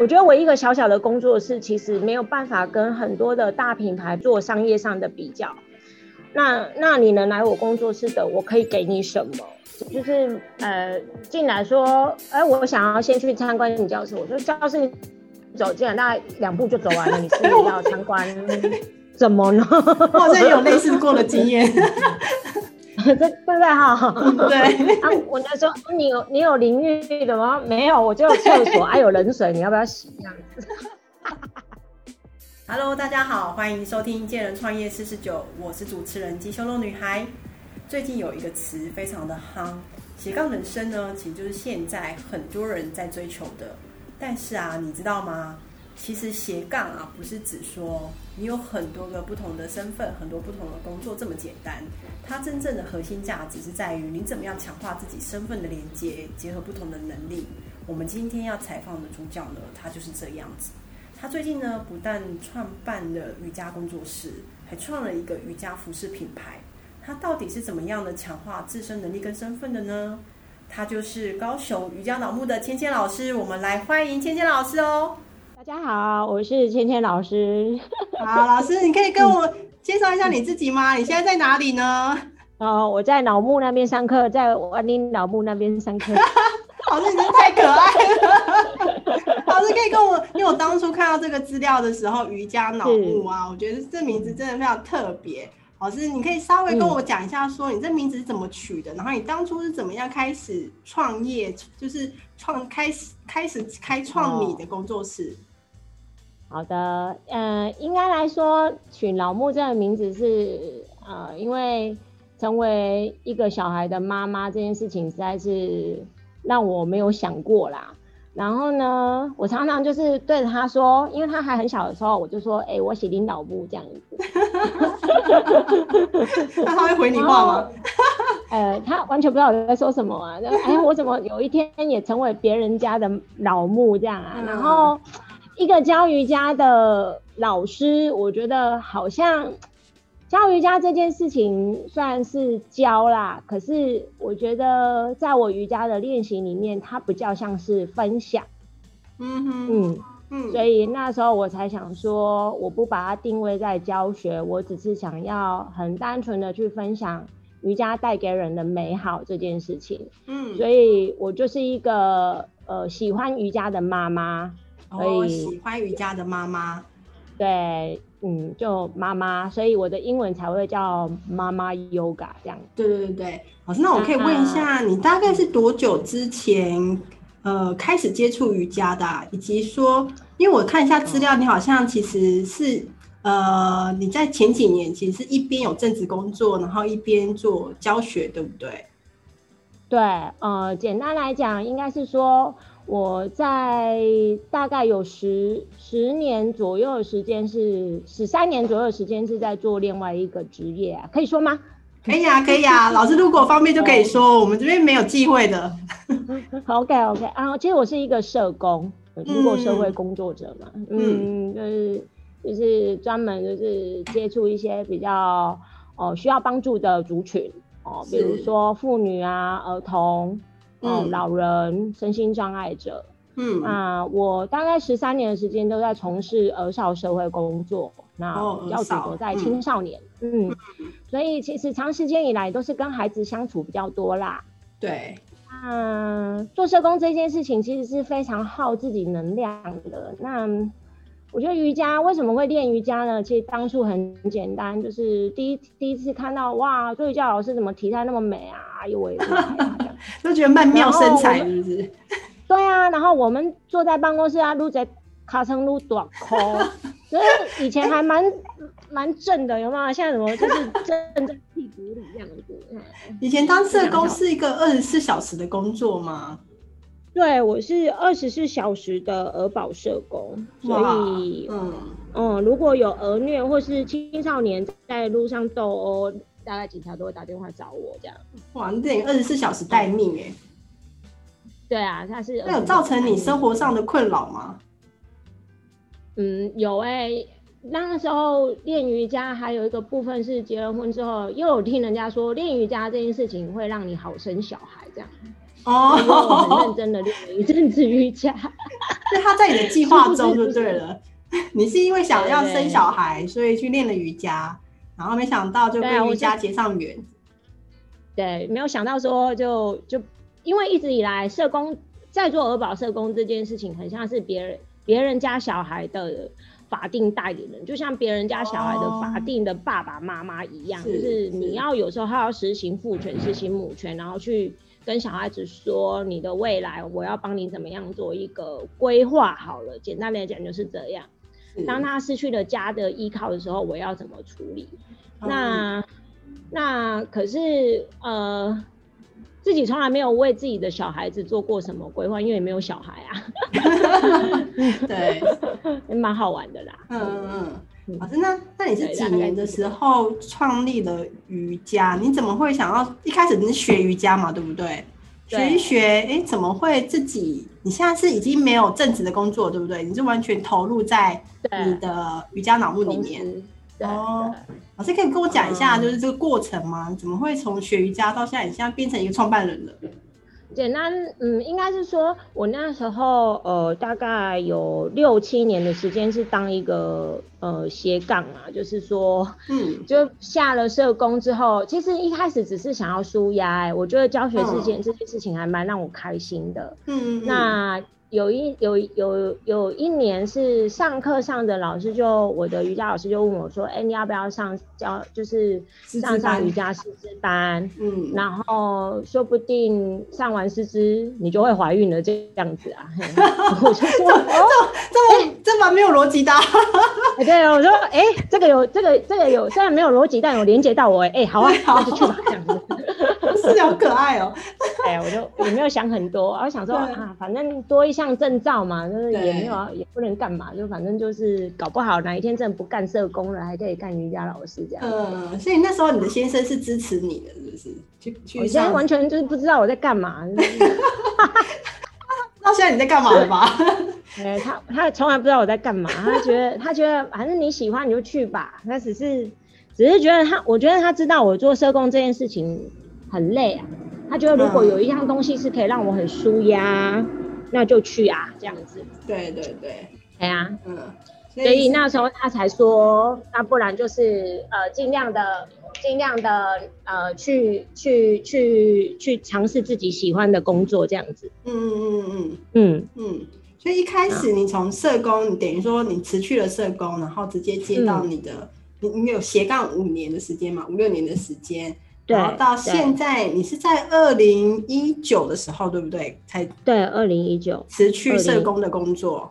我觉得我一个小小的工作室，其实没有办法跟很多的大品牌做商业上的比较。那那你能来我工作室的，我可以给你什么？就是呃，进来说，哎，我想要先去参观你教室。我说教室走进来大概两步就走完了，你是要参观 怎么呢？我好像有类似过的经验。对对对哈，对 啊，我就说你有你有淋浴的吗？没有，我就有厕所，还 有冷水，你要不要洗这样子？Hello，大家好，欢迎收听《见人创业四十九》，我是主持人吉修罗女孩。最近有一个词非常的夯，斜杠人生呢，其实就是现在很多人在追求的。但是啊，你知道吗？其实斜杠啊，不是指说你有很多个不同的身份、很多不同的工作这么简单。它真正的核心价值是在于你怎么样强化自己身份的连接，结合不同的能力。我们今天要采访的主角呢，他就是这样子。他最近呢，不但创办了瑜伽工作室，还创了一个瑜伽服饰品牌。他到底是怎么样的强化自身能力跟身份的呢？他就是高雄瑜伽老木的芊芊老师。我们来欢迎芊芊老师哦。大家好，我是芊芊老师。好，老师，你可以跟我介绍一下你自己吗？你现在在哪里呢？哦，我在老木那边上课，在万宁老木那边上课。老师，你真的太可爱了。老师可以跟我，因为我当初看到这个资料的时候，瑜伽脑木啊，我觉得这名字真的非常特别。老师，你可以稍微跟我讲一下，说你这名字是怎么取的？然后你当初是怎么样开始创业，就是创开始开始开创你的工作室？好的，呃，应该来说，取老木这个名字是，呃，因为成为一个小孩的妈妈这件事情，实在是让我没有想过啦。然后呢，我常常就是对着他说，因为他还很小的时候，我就说，哎，我写领导部这样子。那他会回你话吗？呃，他完全不知道我在说什么啊。哎，我怎么有一天也成为别人家的老木这样啊？然后。一个教瑜伽的老师，我觉得好像教瑜伽这件事情算是教啦，可是我觉得在我瑜伽的练习里面，它比较像是分享。嗯哼，嗯嗯，所以那时候我才想说，我不把它定位在教学，我只是想要很单纯的去分享瑜伽带给人的美好这件事情。嗯，所以我就是一个呃喜欢瑜伽的妈妈。哦，喜欢瑜伽的妈妈，对，嗯，就妈妈，所以我的英文才会叫妈妈 yoga 这样。对对对对，老师，那我可以问一下，你大概是多久之前呃开始接触瑜伽的？以及说，因为我看一下资料，你好像其实是呃你在前几年其实是一边有正职工作，然后一边做教学，对不对？对，呃，简单来讲，应该是说。我在大概有十十年左右的时间，是十三年左右的时间是在做另外一个职业啊，可以说吗？可以啊，可以啊，老师如果方便就可以说，我们这边没有忌讳的。OK OK 啊，其实我是一个社工，如果社会工作者嘛，嗯，就是就是专门就是接触一些比较哦需要帮助的族群哦，比如说妇女啊、儿童。哦，老人、身心障碍者，嗯那，我大概十三年的时间都在从事儿少社会工作，那要主要在青少年，嗯，所以其实长时间以来都是跟孩子相处比较多啦。对，嗯，做社工这件事情其实是非常耗自己能量的。那我觉得瑜伽为什么会练瑜伽呢？其实当初很简单，就是第一第一次看到哇，做瑜伽老师怎么体态那么美啊？哎呦喂！都觉得曼妙身材是不是？对啊，然后我们坐在办公室啊，撸在卡层撸短裤，所以以前还蛮 蛮正的，有没有？现在怎么就是正在屁股里这样子？以前当社工是一个二十四小时的工作吗？对，我是二十四小时的儿保社工，所以嗯嗯，如果有儿虐或是青少年在路上斗殴。大概警察都会打电话找我这样。哇，你等于二十四小时待命哎。对啊，他是。那有造成你生活上的困扰吗？嗯，有哎。那时候练瑜伽还有一个部分是结了婚之后，又有听人家说练瑜伽这件事情会让你好生小孩这样。哦。很认真的练了一阵子瑜伽。那他在你的计划中就对了。你是因为想要生小孩，所以去练了瑜伽，然后没想到就跟瑜伽结上缘。对，没有想到说就就因为一直以来社工在做儿保社工这件事情，很像是别人别人家小孩的法定代理人，就像别人家小孩的法定的爸爸妈妈一样，就是你要有时候还要实行父权、实行母权，然后去。跟小孩子说，你的未来我要帮你怎么样做一个规划好了。简单来讲就是这样。当他失去了家的依靠的时候，我要怎么处理？那那可是呃，自己从来没有为自己的小孩子做过什么规划，因为没有小孩啊。对，蛮好玩的啦。嗯嗯。老师，那那你是几年的时候创立了瑜伽？你怎么会想要一开始你是学瑜伽嘛，对不对？学一学，哎，怎么会自己？你现在是已经没有正职的工作，对不对？你是完全投入在你的瑜伽脑部里面。哦，老师可以跟我讲一下，就是这个过程吗？怎么会从学瑜伽到现在，你现在变成一个创办人了？简单，嗯，应该是说，我那时候，呃，大概有六七年的时间是当一个呃斜杠啊，就是说，嗯，就下了社工之后，其实一开始只是想要舒压，我觉得教学这件这件事情还蛮让我开心的，嗯，那。有一有有有一年是上课上的老师就我的瑜伽老师就问我说，哎，你要不要上教就是上上瑜伽师资班？嗯，然后说不定上完师资你就会怀孕了这样子啊。我就说哦，这么这么没有逻辑的。对，我说哎，这个有这个这个有虽然没有逻辑，但有连接到我哎，好啊，那就去吧这样子。是好可爱哦。哎，我就也没有想很多，我想说啊，反正多一项证照嘛，就是也没有也不能干嘛，就反正就是搞不好哪一天真的不干社工了，还可以干瑜伽老师这样。嗯，所以那时候你的先生是支持你的，是不是？去去。我现在完全就是不知道我在干嘛。那现在你在干嘛了吧？哎，他他从来不知道我在干嘛，他觉得他觉得反正你喜欢你就去吧，他只是只是觉得他，我觉得他知道我做社工这件事情很累啊。他觉得如果有一样东西是可以让我很舒压，那就去啊，这样子。对对对，对啊，嗯。所以那时候他才说，那不然就是呃，尽量的、尽量的呃，去去去去尝试自己喜欢的工作，这样子。嗯嗯嗯嗯嗯嗯。所以一开始你从社工，你等于说你辞去了社工，然后直接接到你的，你你有斜杠五年的时间嘛？五六年的时间。然后到现在，你是在二零一九的时候，对不对？才对，二零一九辞去社工的工作。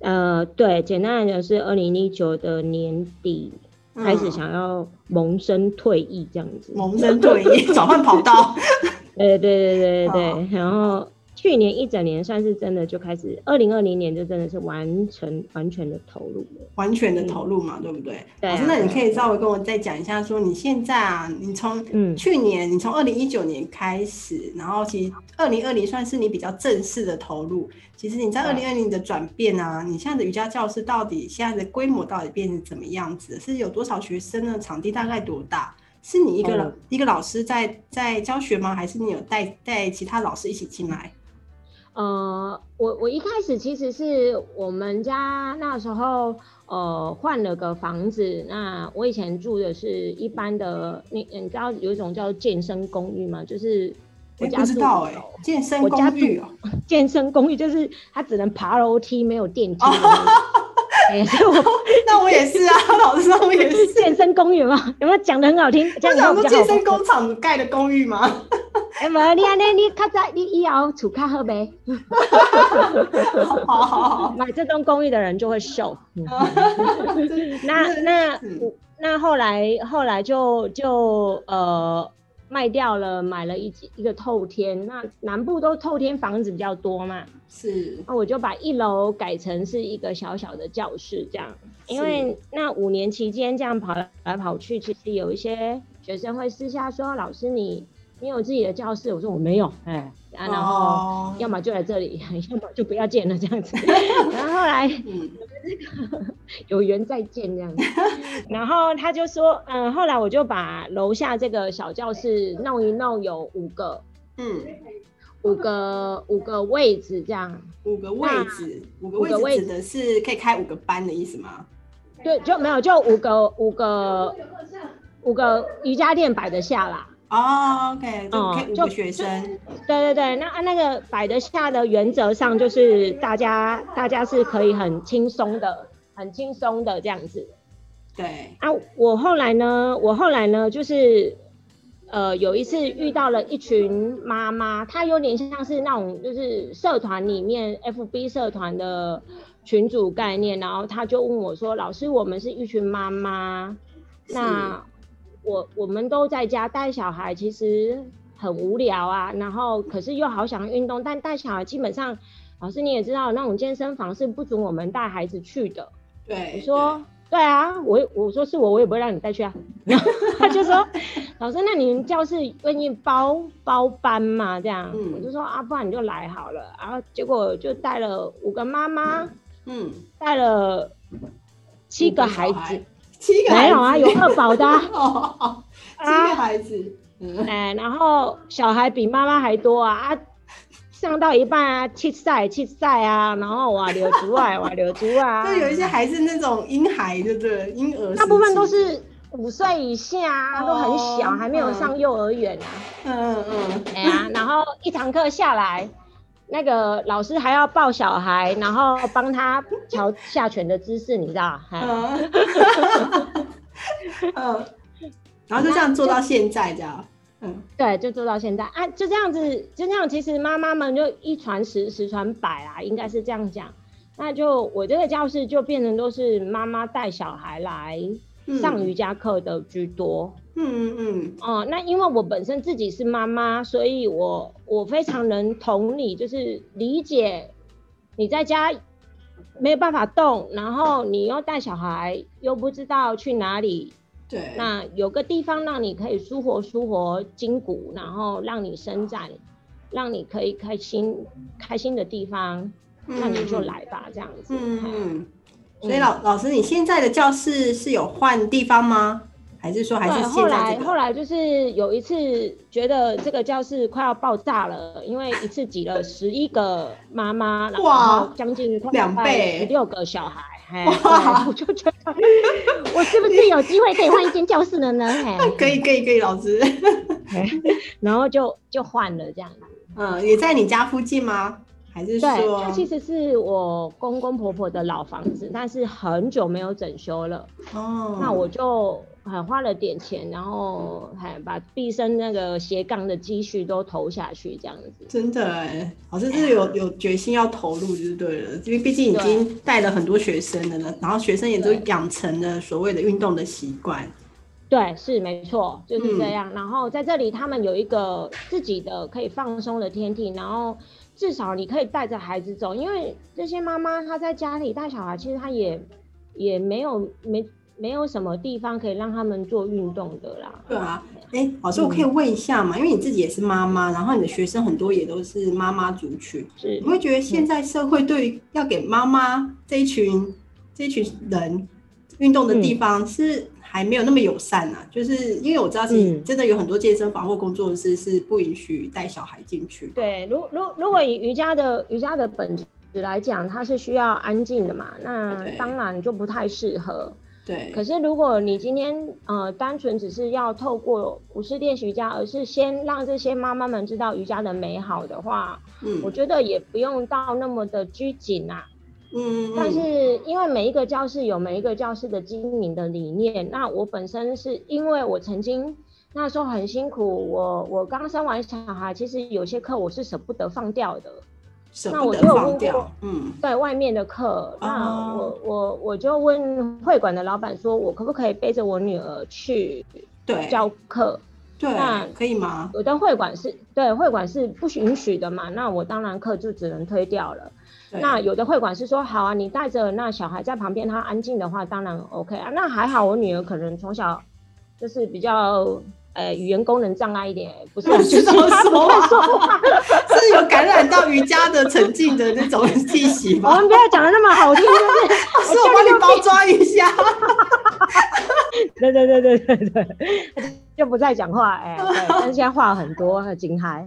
呃，对，简单来讲是二零一九的年底开始想要萌生退役这样子，萌生退役，转换跑道。对对对对对，然后。去年一整年算是真的就开始，二零二零年就真的是完成完全的投入了，完全的投入嘛，对不对？对。那你可以稍微跟我再讲一下，说你现在啊，你从去年，你从二零一九年开始，然后其实二零二零算是你比较正式的投入。其实你在二零二零的转变啊，你现在的瑜伽教室到底现在的规模到底变成怎么样子？是有多少学生呢？场地大概多大？是你一个一个老师在在教学吗？还是你有带带其他老师一起进来？呃，我我一开始其实是我们家那时候呃换了个房子，那我以前住的是一般的，你你知道有一种叫健身公寓吗？就是我不知道哎，健身公寓哦，健身公寓就是它只能爬楼梯，没有电梯。哎，那我也是啊，老师，我也是健身公寓吗？有没有讲的很好听？这样说健身工厂盖的公寓吗？哎，无你安尼，你较早你以后厝较好呗。好好好，买这栋公寓的人就会瘦。那那那后来后来就就呃卖掉了，买了一一个透天。那南部都透天房子比较多嘛，是。那我就把一楼改成是一个小小的教室，这样。因为那五年期间这样跑来跑去，其实有一些学生会私下说：“老师你。”你有自己的教室，我说我没有，哎，然后要么就在这里，要么就不要见了这样子。然后后来，嗯，有缘再见这样子。然后他就说，嗯，后来我就把楼下这个小教室弄一弄，有五个，嗯，五个五个位置这样。五个位置，五个位置指的是可以开五个班的意思吗？对，就没有就五个五个五个瑜伽垫摆得下啦。哦，OK，就五个学生。对对对，那那个摆得下的原则上就是大家大家是可以很轻松的，很轻松的这样子。对啊，我后来呢，我后来呢，就是呃有一次遇到了一群妈妈，她有点像是那种就是社团里面 FB 社团的群主概念，然后她就问我说：“老师，我们是一群妈妈，那我我们都在家带小孩，其实很无聊啊，然后可是又好想运动，但带小孩基本上，老师你也知道，那种健身房是不准我们带孩子去的。”对，我说。对啊，我我说是我，我也不会让你带去啊。然后他就说，老师，那你们教室愿意包包班吗？这样，我就说啊，不然你就来好了。然后结果就带了五个妈妈，嗯，带了七个孩子，七个没有啊，有二宝的，七个孩子，哎，然后小孩比妈妈还多啊啊。上到一半啊，气赛气赛啊，然后哇流足啊，哇流足啊，就有一些还是那种婴孩，对不对？婴儿，大部分都是五岁以下啊，都很小，还没有上幼儿园啊。嗯嗯。哎呀，然后一堂课下来，那个老师还要抱小孩，然后帮他调下拳的姿势，你知道？嗯。嗯。然后就这样做到现在，这样。对，就做到现在啊，就这样子，就这样。其实妈妈们就一传十，十传百啦，应该是这样讲。那就我这个教室就变成都是妈妈带小孩来上瑜伽课的居多。嗯嗯嗯。哦，那因为我本身自己是妈妈，所以我我非常能同理，就是理解你在家没有办法动，然后你又带小孩，又不知道去哪里。对，那有个地方让你可以舒活舒活筋骨，然后让你伸展，让你可以开心开心的地方，那你就来吧，这样子。嗯嗯。所以老老师，你现在的教室是有换地方吗？还是说还是后来后来就是有一次觉得这个教室快要爆炸了，因为一次挤了十一个妈妈，然后将近两倍十六个小孩。哇！我就觉得，我是不是有机会可以换一间教室了呢？可以，可以，可以，老师。然后就就换了这样子。嗯，也在你家附近吗？还是说？它其实是我公公婆婆的老房子，但是很久没有整修了。哦。那我就。还花了点钱，然后还把毕生那个斜杠的积蓄都投下去，这样子。真的哎，好像是有有决心要投入就对了，因为毕竟已经带了很多学生了呢，然后学生也都养成了所谓的运动的习惯。对，是没错，就是这样。然后在这里，他们有一个自己的可以放松的天地，然后至少你可以带着孩子走，因为这些妈妈她在家里带小孩，其实她也也没有没。没有什么地方可以让他们做运动的啦。对啊，哎，老师，我可以问一下嘛？因为你自己也是妈妈，然后你的学生很多也都是妈妈族群，是你会觉得现在社会对于要给妈妈这一群这一群人运动的地方是还没有那么友善啊？就是因为我知道，是真的有很多健身房或工作室是不允许带小孩进去。对，如如如果以瑜伽的瑜伽的本质来讲，它是需要安静的嘛，那当然就不太适合。对，可是如果你今天呃单纯只是要透过不是练习瑜伽，而是先让这些妈妈们知道瑜伽的美好的话，嗯，我觉得也不用到那么的拘谨啊，嗯，但是因为每一个教室有每一个教室的经营的理念，那我本身是因为我曾经那时候很辛苦，我我刚生完小孩，其实有些课我是舍不得放掉的。那我就问过，嗯，在外面的课，那我我我就问会馆的老板说，我可不可以背着我女儿去对教课？对，那可以吗？有的会馆是对会馆是不允许的嘛，那我当然课就只能推掉了。那有的会馆是说，好啊，你带着那小孩在旁边，他安静的话，当然 OK 啊。那还好，我女儿可能从小就是比较。呃，语言功能障碍一点，不是，就是他不会说话，是有感染到瑜伽的沉浸的那种 气息吗？我们不要讲的那么好听，是，是我帮你包装一下。对对对对对对，就不再讲话，哎，对，但是现在话很多，很惊嗨。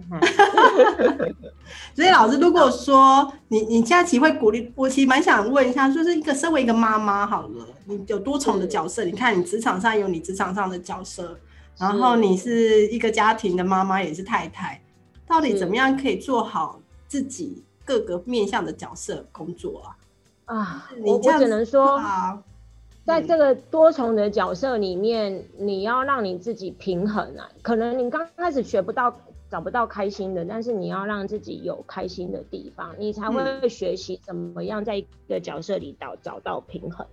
所以老师，如果说你你现在会鼓励，我其实蛮想问一下，就是一个身为一个妈妈好了，你有多重的角色？你看你职场上有你职场上的角色，然后你是一个家庭的妈妈，也是太太，到底怎么样可以做好自己各个面向的角色工作啊？啊，我我只能说。在这个多重的角色里面，你要让你自己平衡啊。可能你刚开始学不到、找不到开心的，但是你要让自己有开心的地方，你才会学习怎么样在一个角色里找找到平衡。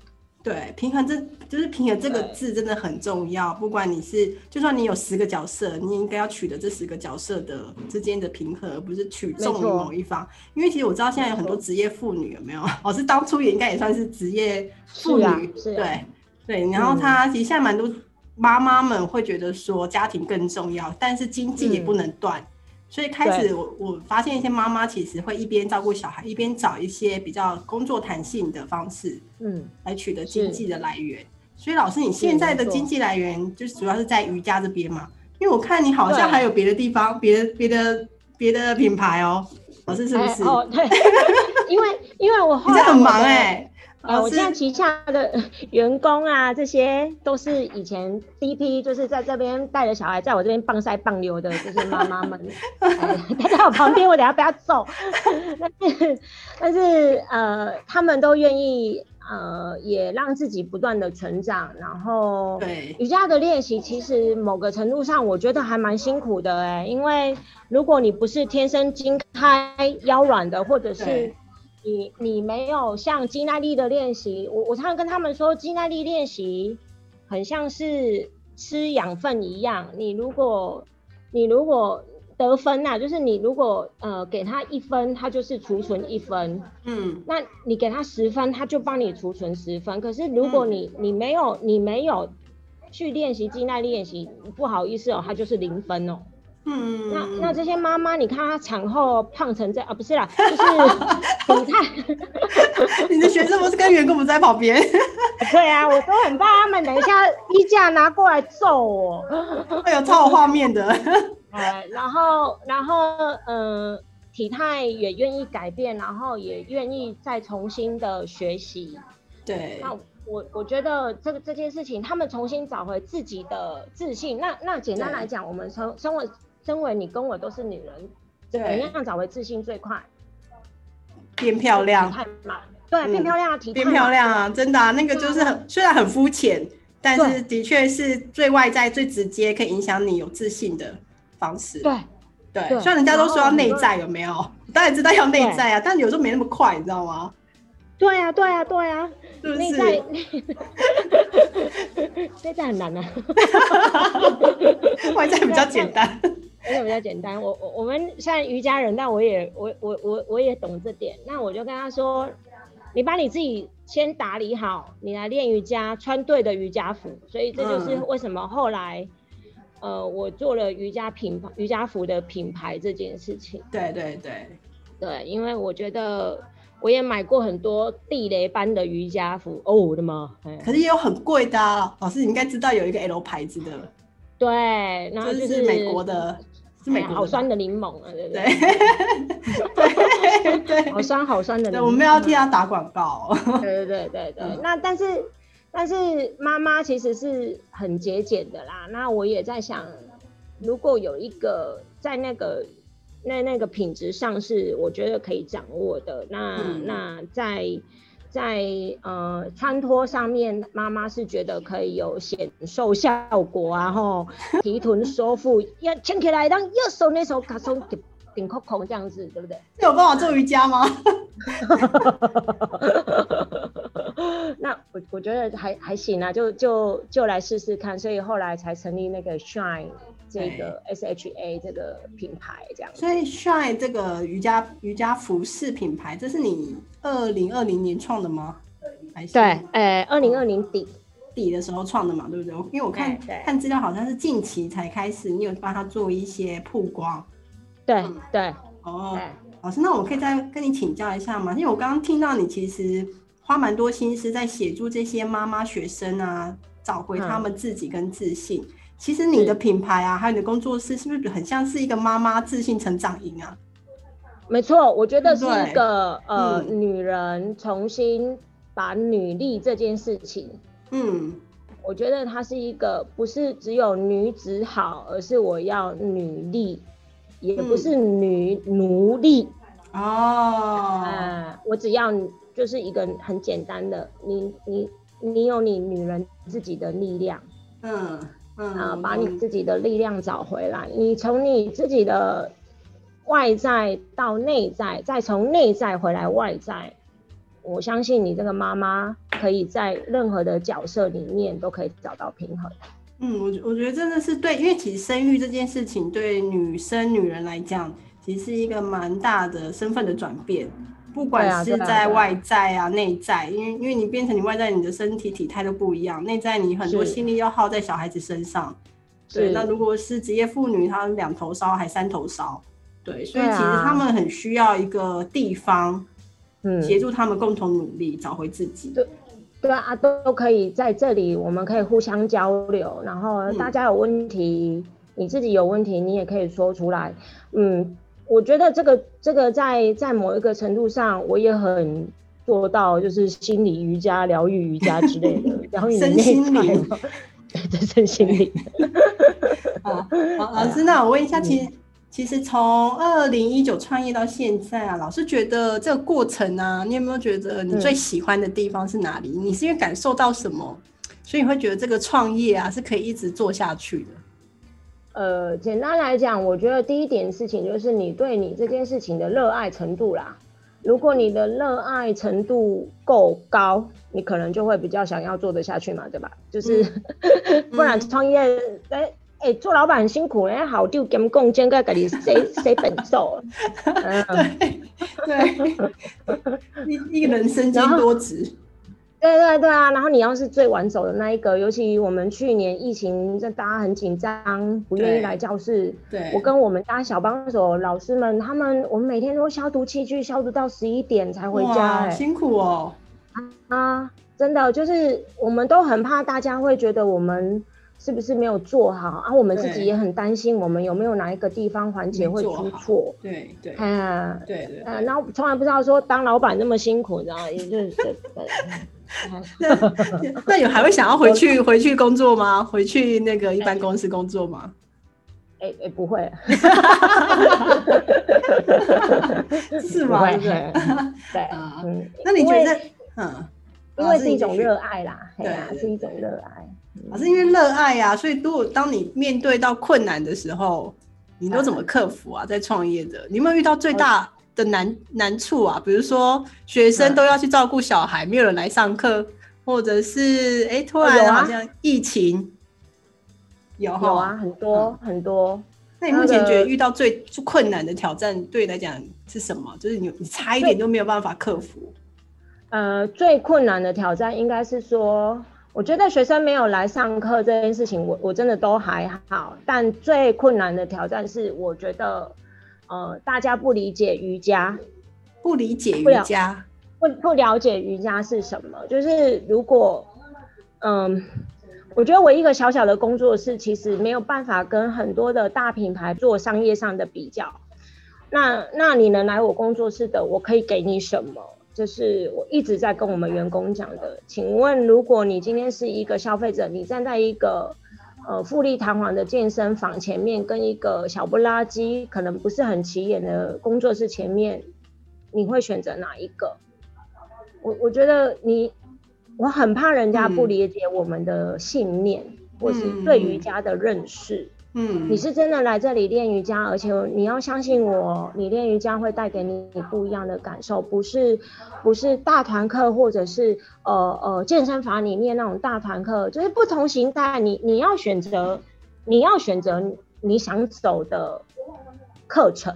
对，平衡这就是平衡这个字真的很重要。不管你是，就算你有十个角色，你应该要取得这十个角色的之间的平衡，而不是取重于某一方。因为其实我知道现在有很多职业妇女，有没有？老师当初也应该也算是职业妇女，对对。然后她其实现在蛮多妈妈们会觉得说家庭更重要，但是经济也不能断。所以开始我我发现一些妈妈其实会一边照顾小孩，一边找一些比较工作弹性的方式，嗯，来取得经济的来源。所以老师，你现在的经济来源就是主要是在瑜伽这边嘛？因为我看你好像还有别的地方，别的别的别的品牌哦，老师是不是？哦，对，因为因为我你在很忙哎。呃，我现在旗下的 员工啊，这些都是以前第一批，就是在这边带着小孩，在我这边棒晒棒溜的，就是妈妈们。他在我旁边，我等下不要揍。但是，但是，呃，他们都愿意，呃，也让自己不断的成长。然后，对瑜伽的练习，其实某个程度上，我觉得还蛮辛苦的哎，因为如果你不是天生筋开腰软的，或者是。你你没有像肌耐力的练习，我我常常跟他们说，肌耐力练习很像是吃养分一样。你如果你如果得分呐，就是你如果呃给他一分，他就是储存一分，嗯，那你给他十分，他就帮你储存十分。可是如果你你没有你没有去练习肌耐力练习，不好意思哦，他就是零分哦。嗯，那那这些妈妈，你看她产后胖成这啊，不是啦，就是你看，你的学生不是跟员工不在旁边？对啊，我都很怕他们等一下衣架拿过来揍我，哎呦超有画面的。呃，然后然后嗯，体态也愿意改变，然后也愿意再重新的学习。对，那我我觉得这个这件事情，他们重新找回自己的自信。那那简单来讲，我们生生活。身为你跟我都是女人，怎么样找回自信最快？变漂亮，对，变漂亮，体变漂亮啊！真的啊，那个就是很虽然很肤浅，但是的确是最外在、最直接可以影响你有自信的方式。对对，虽然人家都说要内在，有没有？当然知道要内在啊，但有时候没那么快，你知道吗？对呀，对呀，对呀，内在 内在很难啊，外在比较简单。而且比较简单，我我我们现在瑜伽人，但我也我我我我也懂这点。那我就跟他说，你把你自己先打理好，你来练瑜伽，穿对的瑜伽服。所以这就是为什么后来，呃，我做了瑜伽品牌瑜伽服的品牌这件事情。对对对对，因为我觉得我也买过很多地雷般的瑜伽服。哦，我的妈！可是也有很贵的，老师你应该知道有一个 L 牌子的。对，然后就是美国的。好酸的柠檬啊，对不对？对 对，好酸好酸的。对，我们要替他打广告。对对对对对。那但是但是妈妈其实是很节俭的啦。那我也在想，如果有一个在那个那那个品质上是我觉得可以掌握的，那那在。在呃穿脱上面，妈妈是觉得可以有显瘦效果啊，吼提臀收腹，要牵起来，让右手那手卡松顶顶扣扣这样子，对不对？有办法做瑜伽吗？那我我觉得还还行啊，就就就来试试看，所以后来才成立那个 Shine。这个 S H A 这个品牌这样，所以 Shine 这个瑜伽瑜伽服饰品牌，这是你二零二零年创的吗？对，哎，二零二零底底的时候创的嘛，对不对？因为我看看资料，好像是近期才开始，你有帮他做一些曝光。对对，哦，老师，那我可以再跟你请教一下吗？因为我刚刚听到你其实花蛮多心思在协助这些妈妈学生啊，找回他们自己跟自信。其实你的品牌啊，还有你的工作室，是不是很像是一个妈妈自信成长营啊？没错，我觉得是一个呃，女人重新把女力这件事情，嗯，我觉得它是一个不是只有女子好，而是我要女力，也不是女奴隶哦，呃，我只要就是一个很简单的，你你你有你女人自己的力量，嗯嗯啊，把你自己的力量找回来，你从你自己的。外在到内在，再从内在回来外在，我相信你这个妈妈可以在任何的角色里面都可以找到平衡。嗯，我我觉得真的是对，因为其实生育这件事情对女生女人来讲，其实是一个蛮大的身份的转变，不管是在外在啊、内在，因为因为你变成你外在，你的身体体态都不一样，内在你很多心力要耗在小孩子身上。对，那如果是职业妇女，她两头烧还三头烧。对，所以其实他们很需要一个地方，嗯，协助他们共同努力找回自己。对，对啊，都都可以在这里，我们可以互相交流。然后大家有问题，你自己有问题，你也可以说出来。嗯，我觉得这个这个在在某一个程度上，我也很做到，就是心理瑜伽、疗愈瑜伽之类的，疗愈身心灵，对，身心灵。好，老师，那我问一下，其实。其实从二零一九创业到现在啊，老师觉得这个过程啊，你有没有觉得你最喜欢的地方是哪里？你是因为感受到什么，所以你会觉得这个创业啊是可以一直做下去的？呃，简单来讲，我觉得第一点事情就是你对你这件事情的热爱程度啦。如果你的热爱程度够高，你可能就会比较想要做得下去嘛，对吧？就是 不然创业哎。哎，做老板很辛苦，哎，好丢兼共兼个，给你谁谁本寿？对对，一一个人身兼多职。对对对啊，然后你要是最晚走的那一个，尤其我们去年疫情，这大家很紧张，不愿意来教室。对，我跟我们家小帮手老师们，他们我们每天都消毒器具，消毒到十一点才回家。哎，辛苦哦。啊，真的就是我们都很怕大家会觉得我们。是不是没有做好啊？我们自己也很担心，我们有没有哪一个地方环节会出错？对对，啊，对对，啊，然后从来不知道说当老板那么辛苦，你知道吗？也就是，那那有还会想要回去 回去工作吗？回去那个一般公司工作吗？哎哎，不会，是吗？对对，嗯，那你觉得，嗯，因为是一种热爱啦，对啊，是一种热爱。啊，是因为热爱呀，所以如果当你面对到困难的时候，你都怎么克服啊？在创业的，你有没有遇到最大的难难处啊？比如说学生都要去照顾小孩，没有人来上课，或者是哎，突然好像疫情，有有啊，很多很多。那你目前觉得遇到最困难的挑战，对你来讲是什么？就是你你差一点都没有办法克服。呃，最困难的挑战应该是说。我觉得学生没有来上课这件事情，我我真的都还好。但最困难的挑战是，我觉得，呃，大家不理解瑜伽，不理解瑜伽，不不了解瑜伽是什么。就是如果，嗯，我觉得我一个小小的工作室，其实没有办法跟很多的大品牌做商业上的比较。那那你能来我工作室的，我可以给你什么？就是我一直在跟我们员工讲的，请问如果你今天是一个消费者，你站在一个呃富丽堂皇的健身房前面，跟一个小不拉几、可能不是很起眼的工作室前面，你会选择哪一个？我我觉得你，我很怕人家不理解我们的信念，或是对瑜伽的认识。嗯，你是真的来这里练瑜伽，而且你要相信我，你练瑜伽会带给你不一样的感受，不是不是大团课或者是呃呃健身房里面那种大团课，就是不同形态，你你要选择你要选择你想走的课程，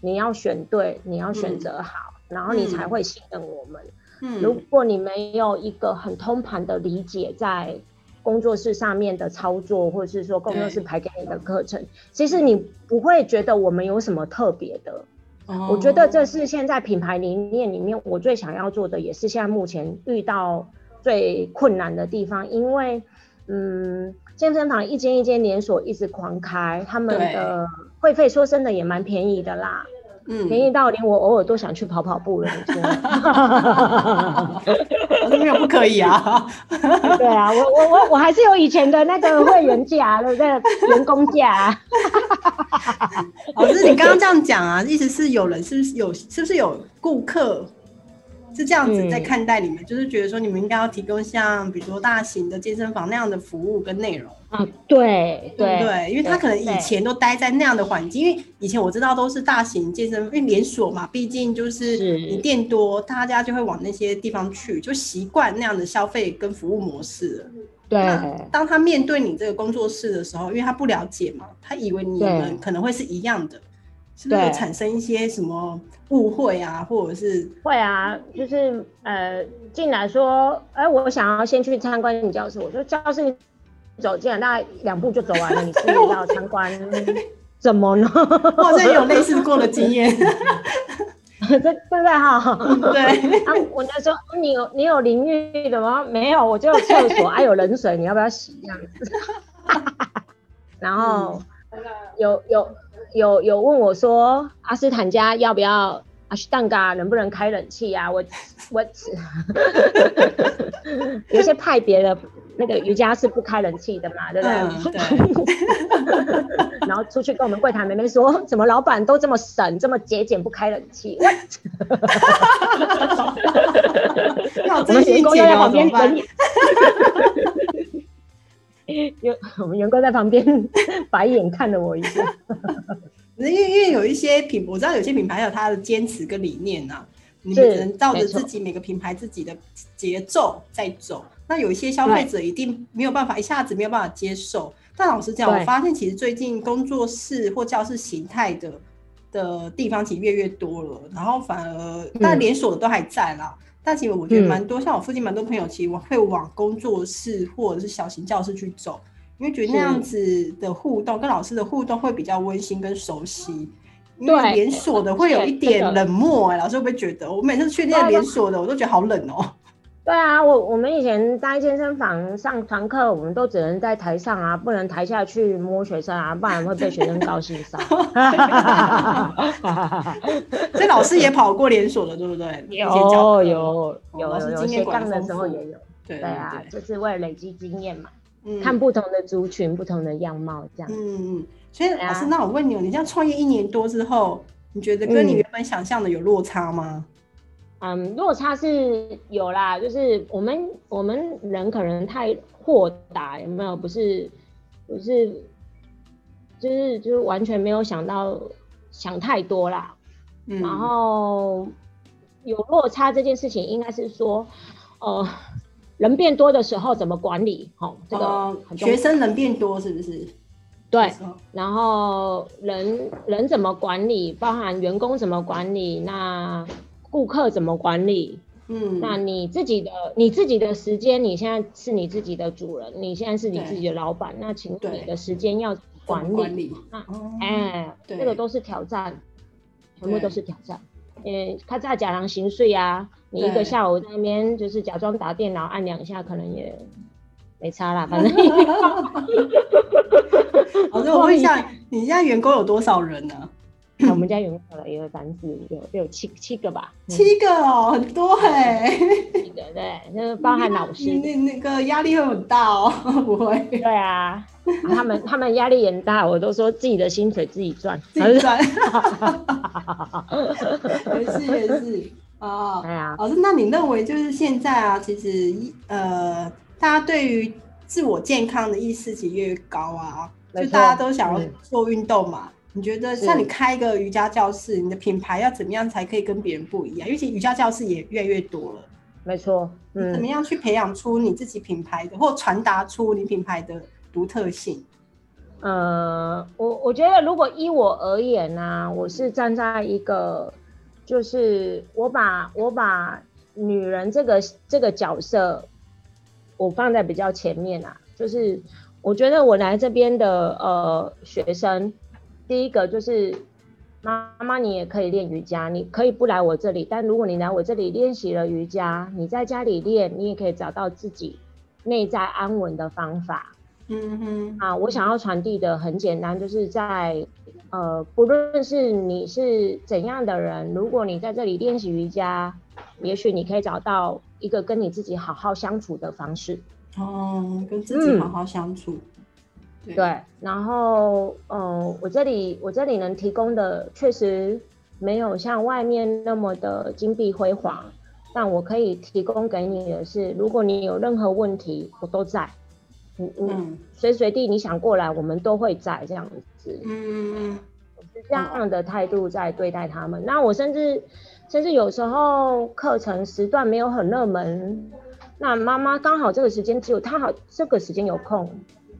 你要选对，你要选择好，然后你才会信任我们。嗯，如果你没有一个很通盘的理解，在工作室上面的操作，或者是说工作室排给你的课程，其实你不会觉得我们有什么特别的。我觉得这是现在品牌理念里面我最想要做的，也是现在目前遇到最困难的地方。因为，嗯，健身房一间一间连锁一直狂开，他们对的会费说真的也蛮便宜的啦，嗯，便宜到连我偶尔都想去跑跑步了。你说？我说没有不可以啊。对啊，我我我我还是有以前的那个会员价，对不对？员工价、啊。老师，你刚刚这样讲啊，意思是有人是不是有是不是有顾客是这样子在嗯看待你们，就是觉得说你们应该要提供像比如说大型的健身房那样的服务跟内容。啊，对对对？因为他可能以前都待在那样的环境，因为以前我知道都是大型健身，因为连锁嘛，毕竟就是是你店多，大家就会往那些地方去，就习惯那样的消费跟服务模式了。对当他面对你这个工作室的时候，因为他不了解嘛，他以为你们可能会是一样的，是不是对有产生一些什么误会啊，或者是会啊，就是呃进来说，哎，我想要先去参观你教室，我说教室你走进来大概两步就走完了，你是要参观怎么呢？我好像也有类似过的经验，这对不对哈？对，啊，我就说你有你有淋浴的吗？没有，我就有厕所，还、有冷水，你要不要洗这样子？然后有有有有问我说，阿斯坦家要不要阿斯蛋嘎能不能开冷气啊？我我 有些派别的那个瑜伽是不开冷气的嘛，对不对？嗯，对。然后出去跟我们柜台妹妹说，怎么老板都这么省，这么节俭，不开冷气？那我我们员工真心节又在旁边等？有 我们员工在旁边 白眼看了我一下。因为因为有一些品，我知道有些品牌有它的坚持跟理念呐、你们是只能照着自己每个品牌自己的节奏在走。那有一些消费者一定没有办法一下子没有办法接受。但老实讲，我发现其实最近工作室或教室形态的的地方其实越越多了，然后反而当然连锁的都还在啦。但其实我觉得嗯蛮多，像我附近蛮多朋友，其实会往工作室或者是小型教室去走，因为觉得那样子的互动跟老师的互动会比较温馨跟熟悉。因为对连锁的会有一点冷漠、哎，老师会不会觉得？我每次去那个连锁的，我都觉得好冷哦、对啊，我我们以前在健身房上团课，我们都只能在台上啊，不能台下去摸学生啊，不然会被学生高兴上。所以老师也跑过连锁的，对不对？有有有有有老师经验斜杠的时候也有，对对啊，就是为了累积经验嘛，嗯看不同的族群、不同的样貌这样。嗯嗯，所以老师，那我问你哦，你这样创业一年多之后，你觉得跟你嗯原本想象的有落差吗？嗯，落差是有啦，就是我们我们人可能太豁达，有没有？不是不是，就是就是完全没有想到想太多啦。嗯，然后有落差这件事情，应该是说，呃，人变多的时候怎么管理？哦，这个学生人变多是不是？对然后人人怎么管理，包含员工怎么管理，那顾客怎么管理？嗯，那你自己的你自己的时间，你现在是你自己的主人，你现在是你自己的老板，那请问你的时间要管理。管理，那哦哎、对这个都是挑战，全部都是挑战。嗯，他在假狼行睡啊，你一对个下午在那边就是假装打电脑按两下，可能也没差啦，反正 老师，我问一下，你现在员工有多少人呢？我们家有了一二三四五六六七七个吧，嗯七个哦，很多哎、七个对，就是 包含老师。那那个压力会很大哦，不会对啊，他们他们压力也很大，我都说自己的薪水自己赚。自己赚，也是也是啊。对啊，老师，那你认为就是现在啊，其实呃，大家对于自我健康的意识其实越高啊，就大家都想要嗯做运动嘛。你觉得是像你开一个瑜伽教室，你的品牌要怎么样才可以跟别人不一样？尤其瑜伽教室也越来越多了，没错，怎么嗯，样去培养出你自己品牌的，或传达出你品牌的独特性？呃，我我觉得如果依我而言呢、我是站在一个，就是我把我把女人这个这个角色，我放在比较前面啊，就是我觉得我来这边的呃学生，第一个就是妈妈，你也可以练瑜伽，你可以不来我这里，但如果你来我这里练习了瑜伽，你在家里练，你也可以找到自己内在安稳的方法。嗯哼，啊，我想要传递的很简单，就是在呃，不论是你是怎样的人，如果你在这里练习瑜伽，也许你可以找到一个跟你自己好好相处的方式。哦，跟自己好好相处。对，然后嗯，我这里我这里能提供的确实没有像外面那么的金碧辉煌，但我可以提供给你的是，如果你有任何问题，我都在。嗯嗯，随随地你想过来，我们都会在这样子。嗯嗯嗯，是这样的态度在对待他们。那我甚至甚至有时候课程时段没有很热门，那妈妈刚好这个时间只有她好这个时间有空，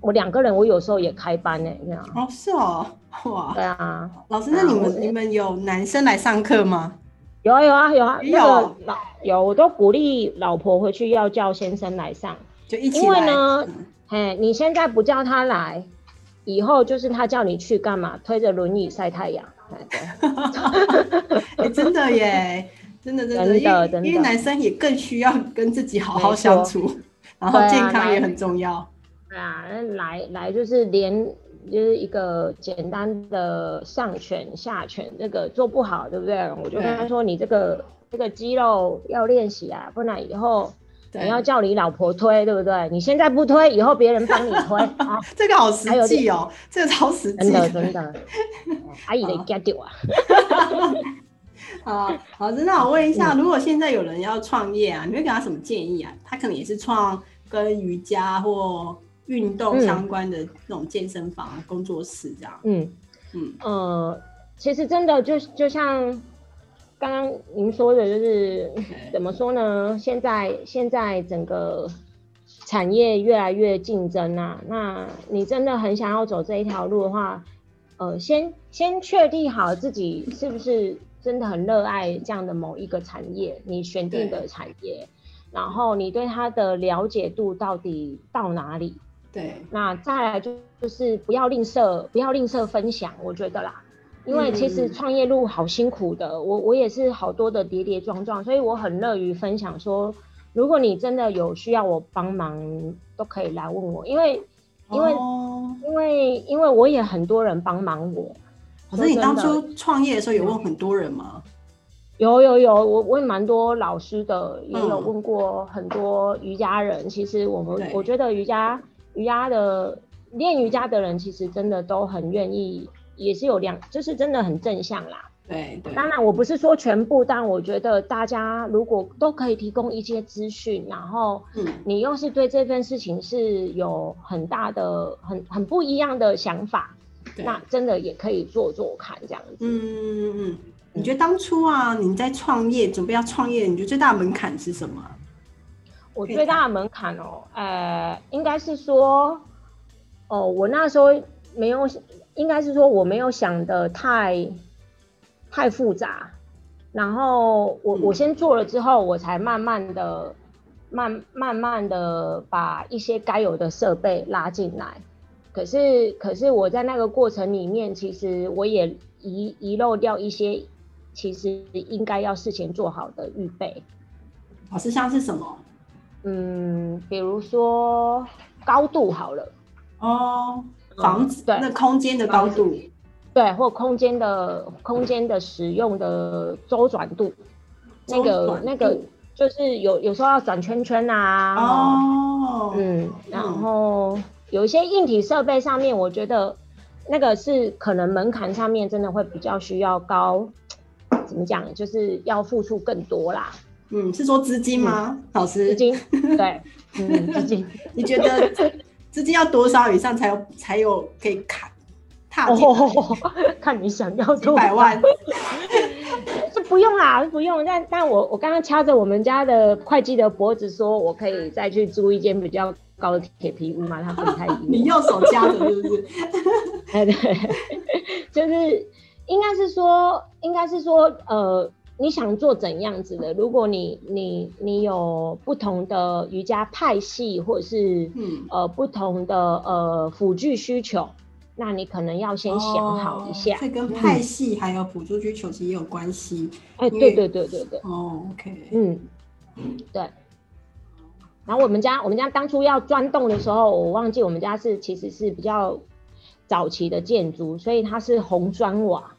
我两个人我有时候也开班呢，这样。哦，是哦，哇。对啊，老师，那你们你们有男生来上课吗？有啊有啊有啊，那个老有，我都鼓励老婆回去要叫先生来上，就一起因为呢。哎，你现在不叫他来，以后就是他叫你去干嘛？推着轮椅晒太阳。哎，真的耶，真的真的，因为因为男生也更需要跟自己好好相处，然后健康也很重要。对啊，来来就是连就是一个简单的上拳下拳，那个做不好，对不对？我就跟他说，你这个这个肌肉要练习啊，不然以后。你要叫你老婆推，对不对？你现在不推，以后别人帮你推 啊。这个好实际哦，这个超实际。真的真 的，阿姨的 get 掉啊。好，好，那我问一下，如果现在有人要创业啊，你会给他什么建议啊？他可能也是创跟瑜伽或运动相关的那种健身房、工作室这样。嗯嗯呃，其实真的就就像。刚刚您说的就是怎么说呢？现在现在整个产业越来越竞争啊，那你真的很想要走这一条路的话，呃，先先确定好自己是不是真的很热爱这样的某一个产业，你选定的产业，然后你对它的了解度到底到哪里？对，那再来就就是不要吝啬，不要吝啬分享，我觉得啦。因为其实创业路好辛苦的，我我也是好多的跌跌撞撞，所以我很乐于分享。说如果你真的有需要我帮忙，都可以来问我，因为因为因为因为我也很多人帮忙我。可是你当初创业的时候有问很多人吗？有有有，我问蛮多老师的，也有问过很多瑜伽人。其实我们我觉得瑜伽瑜伽的练瑜伽的人，其实真的都很愿意。也是有两，就是真的很正向啦。对对，当然我不是说全部，但我觉得大家如果都可以提供一些资讯，然后嗯，你又是对这份事情是有很大的、很很不一样的想法，那真的也可以做做看这样子。嗯嗯嗯，你觉得当初啊，你在创业准备要创业，你觉得最大的门槛是什么？我最大的门槛哦，呃，应该是说，哦，我那时候没有。应该是说我没有想的太太复杂，然后我我先做了之后，我才慢慢的慢慢慢的把一些该有的设备拉进来。可是可是我在那个过程里面，其实我也遗遗漏掉一些其实应该要事前做好的预备。老师像是什么？嗯，比如说高度好了。哦。房子对那空间的高度，对或空间的空间的使用的周转度，那个那个就是有有时候要转圈圈啊，哦，嗯，然后有一些硬体设备上面，我觉得那个是可能门槛上面真的会比较需要高，怎么讲，就是要付出更多啦。嗯，是说资金吗？老师，资金，对，嗯，资金，你觉得？资金要多少以上才有才有可以砍踏进？看你想要几百万，是不用啦，不用。但但我我刚刚掐着我们家的会计的脖子，说我可以再去租一间比较高的铁皮屋嘛？他不太你右手掐着是不是？哎对，就是应该是说，应该是说，呃。你想做怎样子的？如果你你你有不同的瑜伽派系，或者是嗯呃不同的呃辅具需求，那你可能要先想好一下。这跟派系还有辅助需求其实也有关系。哎，对对对对对。哦，OK。嗯，对。然后我们家我们家当初要钻洞的时候，我忘记我们家是其实是比较早期的建筑，所以它是红砖瓦。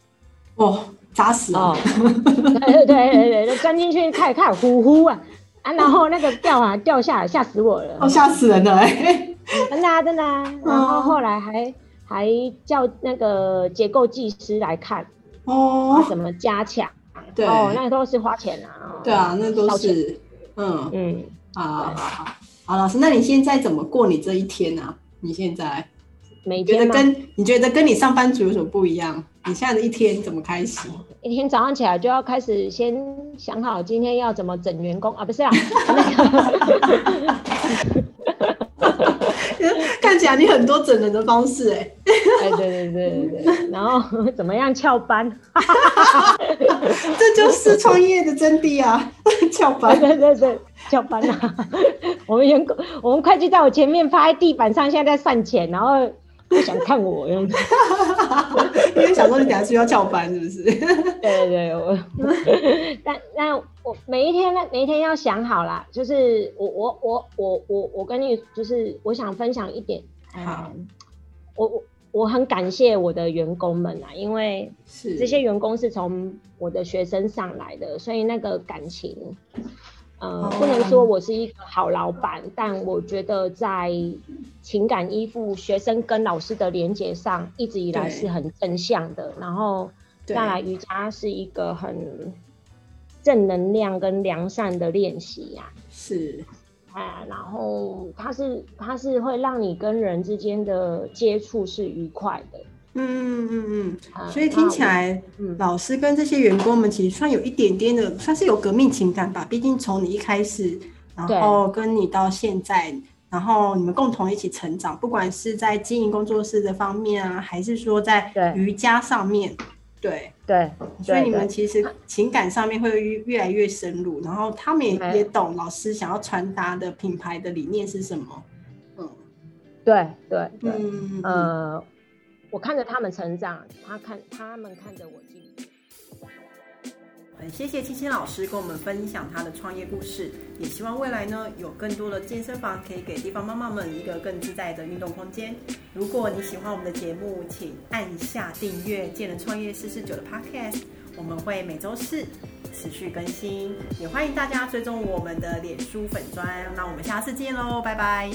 哦，砸死哦！对对对对，钻进去开始开始呼呼啊啊！然后那个掉啊掉下来，吓死我了！哦，吓死人了哎！真的真的。然后后来还还叫那个结构技师来看哦，怎么加强？对哦，那都是花钱啊。对啊，那都是嗯嗯好好好，老师，那你现在怎么过你这一天呢？你现在每觉得跟你觉得跟你上班族有什么不一样？你现在的一天怎么开始？一天早上起来就要开始先想好今天要怎么整员工啊？不是啊，那 个看起来你很多整人的方式哎。哎，对对对对对，然后 怎么样翘班？这就是创业的真谛啊！翘班，对对对，翘班啊！我们员工，我们会计在我前面趴在地板上，现在在算钱，然后。不想看我样子，因为想说你等下是要翘班，是不是？对对对，我，但但我每一天呢，每一天要想好啦，就是我我我我我我跟你，就是我想分享一点，好，我我我很感谢我的员工们啊，因为是这些员工是从我的学生上来的，所以那个感情。呃，不能说我是一个好老板，但我觉得在情感依附学生跟老师的连接上，一直以来是很正向的。然后再来瑜伽是一个很正能量跟良善的练习呀，是，哎，然后它是它是会让你跟人之间的接触是愉快的。嗯嗯嗯嗯，所以听起来，老师跟这些员工们其实算有一点点的，算是有革命情感吧。毕竟从你一开始，然后跟你到现在，然后你们共同一起成长，不管是在经营工作室的方面啊，还是说在瑜伽上面，对。对，所以你们其实情感上面会越越来越深入，然后他们也也懂老师想要传达的品牌的理念是什么。嗯，对对对，呃。我看着他们成长，他看他们看着我进步。很谢谢青青老师跟我们分享他的创业故事，也希望未来呢有更多的健身房可以给地方妈妈们一个更自在的运动空间。如果你喜欢我们的节目，请按下订阅“健人创业四四九”的 Podcast，我们会每周四持续更新，也欢迎大家追踪我们的脸书粉砖。那我们下次见喽，拜拜。